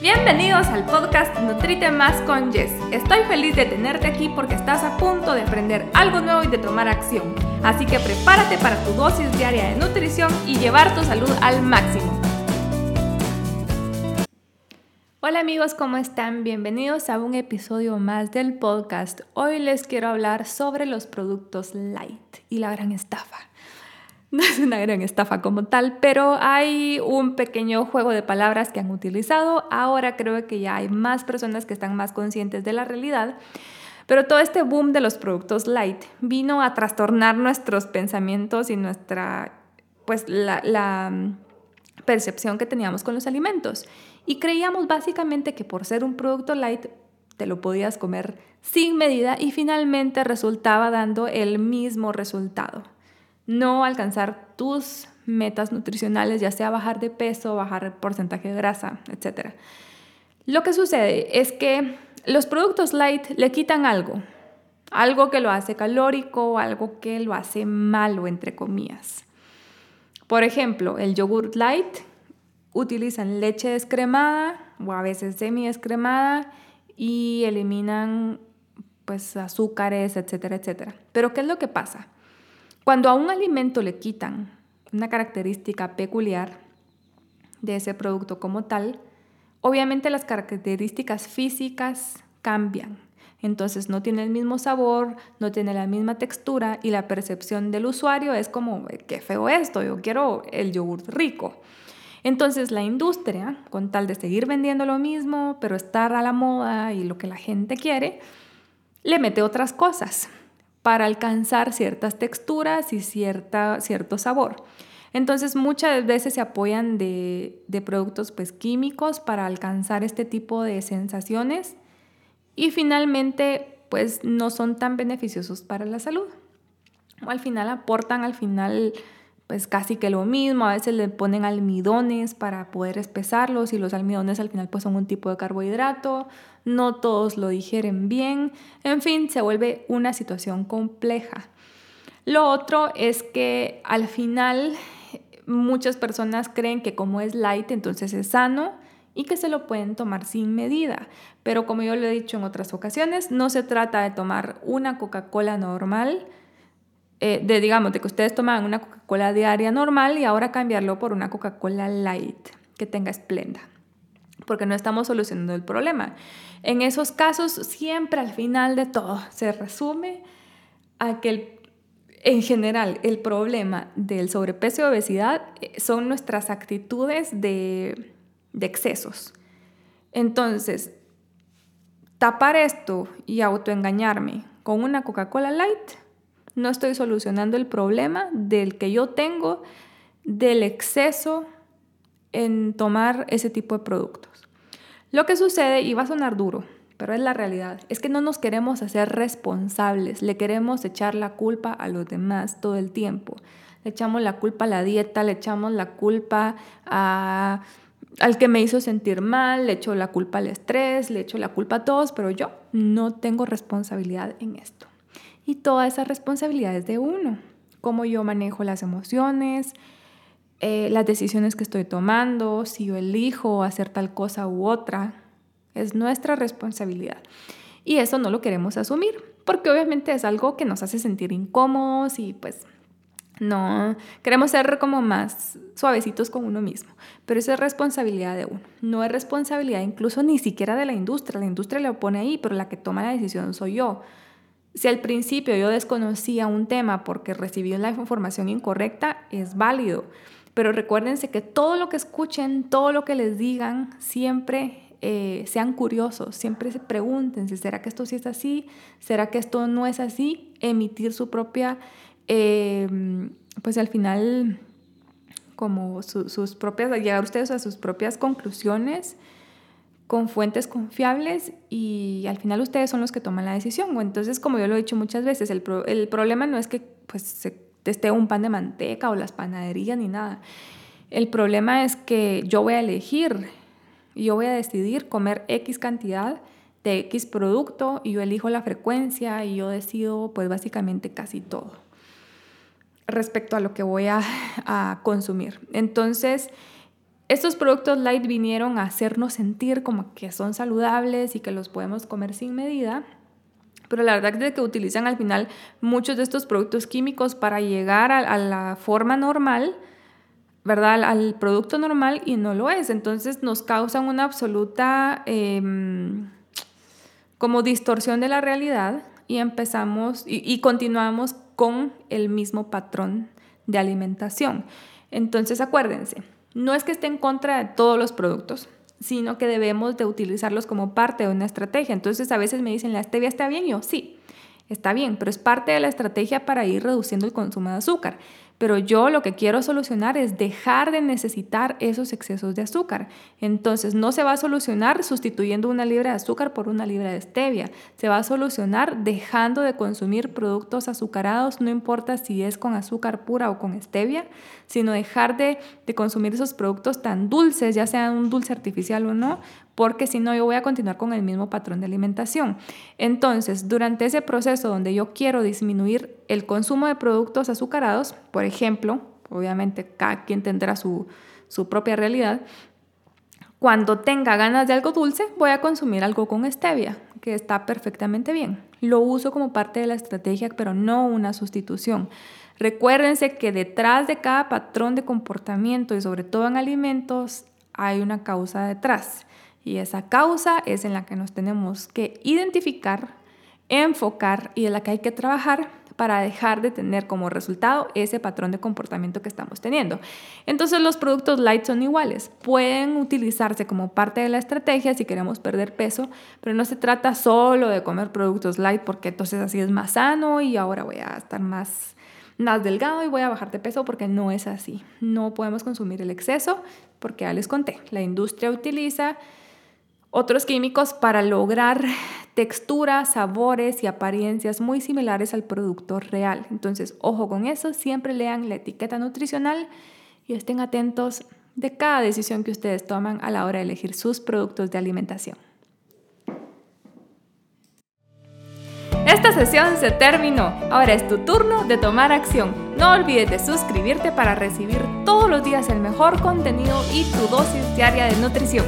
Bienvenidos al podcast Nutrite Más con Jess. Estoy feliz de tenerte aquí porque estás a punto de aprender algo nuevo y de tomar acción. Así que prepárate para tu dosis diaria de nutrición y llevar tu salud al máximo. Hola amigos, ¿cómo están? Bienvenidos a un episodio más del podcast. Hoy les quiero hablar sobre los productos light y la gran estafa. No es una gran estafa como tal, pero hay un pequeño juego de palabras que han utilizado. Ahora creo que ya hay más personas que están más conscientes de la realidad. Pero todo este boom de los productos light vino a trastornar nuestros pensamientos y nuestra, pues la, mm, percepción que teníamos con los alimentos. Y creíamos básicamente que por ser un producto light te lo podías comer sin medida y finalmente resultaba dando el mismo resultado no alcanzar tus metas nutricionales, ya sea bajar de peso, bajar porcentaje de grasa, etc. Lo que sucede es que los productos light le quitan algo, algo que lo hace calórico, algo que lo hace malo, entre comillas. Por ejemplo, el yogurt light utilizan leche descremada o a veces semi descremada y eliminan pues azúcares, etcétera, etcétera. Pero ¿qué es lo que pasa? Cuando a un alimento le quitan una característica peculiar de ese producto como tal, obviamente las características físicas cambian. Entonces no tiene el mismo sabor, no tiene la misma textura y la percepción del usuario es como, qué feo esto, yo quiero el yogur rico. Entonces la industria, con tal de seguir vendiendo lo mismo, pero estar a la moda y lo que la gente quiere, le mete otras cosas para alcanzar ciertas texturas y cierta, cierto sabor. Entonces muchas veces se apoyan de, productos pues, químicos para alcanzar este tipo de sensaciones y finalmente pues no son tan beneficiosos para la salud. Al final aportan al final pues casi que lo mismo, a veces le ponen almidones para poder espesarlos y los almidones al final pues son un tipo de carbohidrato, no todos lo digieren bien, en fin, se vuelve una situación compleja. Lo otro es que al final muchas personas creen que como es light entonces es sano y que se lo pueden tomar sin medida. Pero como yo lo he dicho en otras ocasiones, no se trata de tomar una Coca-Cola normal, eh, de digamos, que ustedes toman una Coca-Cola diaria normal y ahora cambiarlo por una Coca-Cola light que tenga esplenda, porque no estamos solucionando el problema. En esos casos, siempre al final de todo se resume a que en general el problema del sobrepeso y obesidad eh, son nuestras actitudes de, de excesos. Entonces, tapar esto y autoengañarme con una Coca-Cola light no estoy solucionando el problema del que yo tengo del exceso en tomar ese tipo de productos. Lo que sucede, y va a sonar duro, pero es la realidad, es que no nos queremos hacer responsables, le queremos echar la culpa a los demás todo el tiempo. Le echamos la culpa a la dieta, le echamos la culpa al que me hizo sentir mal, le echo la culpa al estrés, le echo la culpa a todos, pero yo no tengo responsabilidad en esto. Y toda esa responsabilidad es de uno. Cómo yo manejo las emociones, eh, las decisiones que estoy tomando, si yo elijo hacer tal cosa u otra. Es nuestra responsabilidad. Y eso no lo queremos asumir, porque obviamente es algo que nos hace sentir incómodos y pues no, queremos ser como más suavecitos con uno mismo, pero eso es responsabilidad de uno, no es responsabilidad incluso ni siquiera de la industria, la industria lo pone ahí, pero la que toma la decisión soy yo. Si al principio yo desconocía un tema porque recibí la información incorrecta, es válido. Pero recuérdense que todo lo que escuchen, todo lo que les digan, siempre eh, sean curiosos, siempre se pregunten, ¿será que esto sí es así? ¿Será que esto no es así? Emitir su propia, em, pues al final, como sus propias, llegar ustedes a sus propias conclusiones con fuentes confiables y al final ustedes son los que toman la decisión. Entonces, como yo lo he dicho muchas veces, el, problema no es que pues, se esté un pan de manteca o las panaderías ni nada. El problema es que yo voy a elegir, yo voy a decidir comer X cantidad de X producto y yo elijo la frecuencia y yo decido pues básicamente casi todo respecto a lo que voy a, a consumir. Entonces, estos productos light vinieron a hacernos sentir como que son saludables y que los podemos comer sin medida. Pero la verdad es que utilizan al final muchos de estos productos químicos para llegar a, la forma normal, ¿verdad? Al, producto normal y no lo es. Entonces nos causan una absoluta em, como distorsión de la realidad y empezamos y continuamos con el mismo patrón de alimentación. Entonces acuérdense, no es que esté en contra de todos los productos, sino que debemos de utilizarlos como parte de una estrategia. Entonces a veces me dicen, ¿la stevia está bien? yo, sí, está bien, pero es parte de la estrategia para ir reduciendo el consumo de azúcar. Pero yo lo que quiero solucionar es dejar de necesitar esos excesos de azúcar. Entonces no se va a solucionar sustituyendo una libra de azúcar por una libra de stevia. Se va a solucionar dejando de consumir productos azucarados, no importa si es con azúcar pura o con stevia, sino dejar de, de consumir esos productos tan dulces, ya sean un dulce artificial o no, porque si no yo voy a continuar con el mismo patrón de alimentación. Entonces, durante ese proceso donde yo quiero disminuir el consumo de productos azucarados, por ejemplo, obviamente cada quien tendrá su, su propia realidad, cuando tenga ganas de algo dulce, voy a consumir algo con stevia, que está perfectamente bien. Lo uso como parte de la estrategia, pero no una sustitución. Recuérdense que detrás de cada patrón de comportamiento y sobre todo en alimentos hay una causa detrás. Y esa causa es en la que nos tenemos que identificar, enfocar y en la que hay que trabajar para dejar de tener como resultado ese patrón de comportamiento que estamos teniendo. Entonces los productos light son iguales, pueden utilizarse como parte de la estrategia si queremos perder peso, pero no se trata solo de comer productos light porque entonces así es más sano y ahora voy a estar más más delgado y voy a bajar de peso porque no es así. No podemos consumir el exceso porque ya les conté, la industria utiliza otros químicos para lograr texturas, sabores y apariencias muy similares al producto real. Entonces, ojo con eso, siempre lean la etiqueta nutricional y estén atentos de cada decisión que ustedes toman a la hora de elegir sus productos de alimentación. Esta sesión se terminó. Ahora es tu turno de tomar acción. No olvides de suscribirte para recibir todos los días el mejor contenido y tu dosis diaria de nutrición.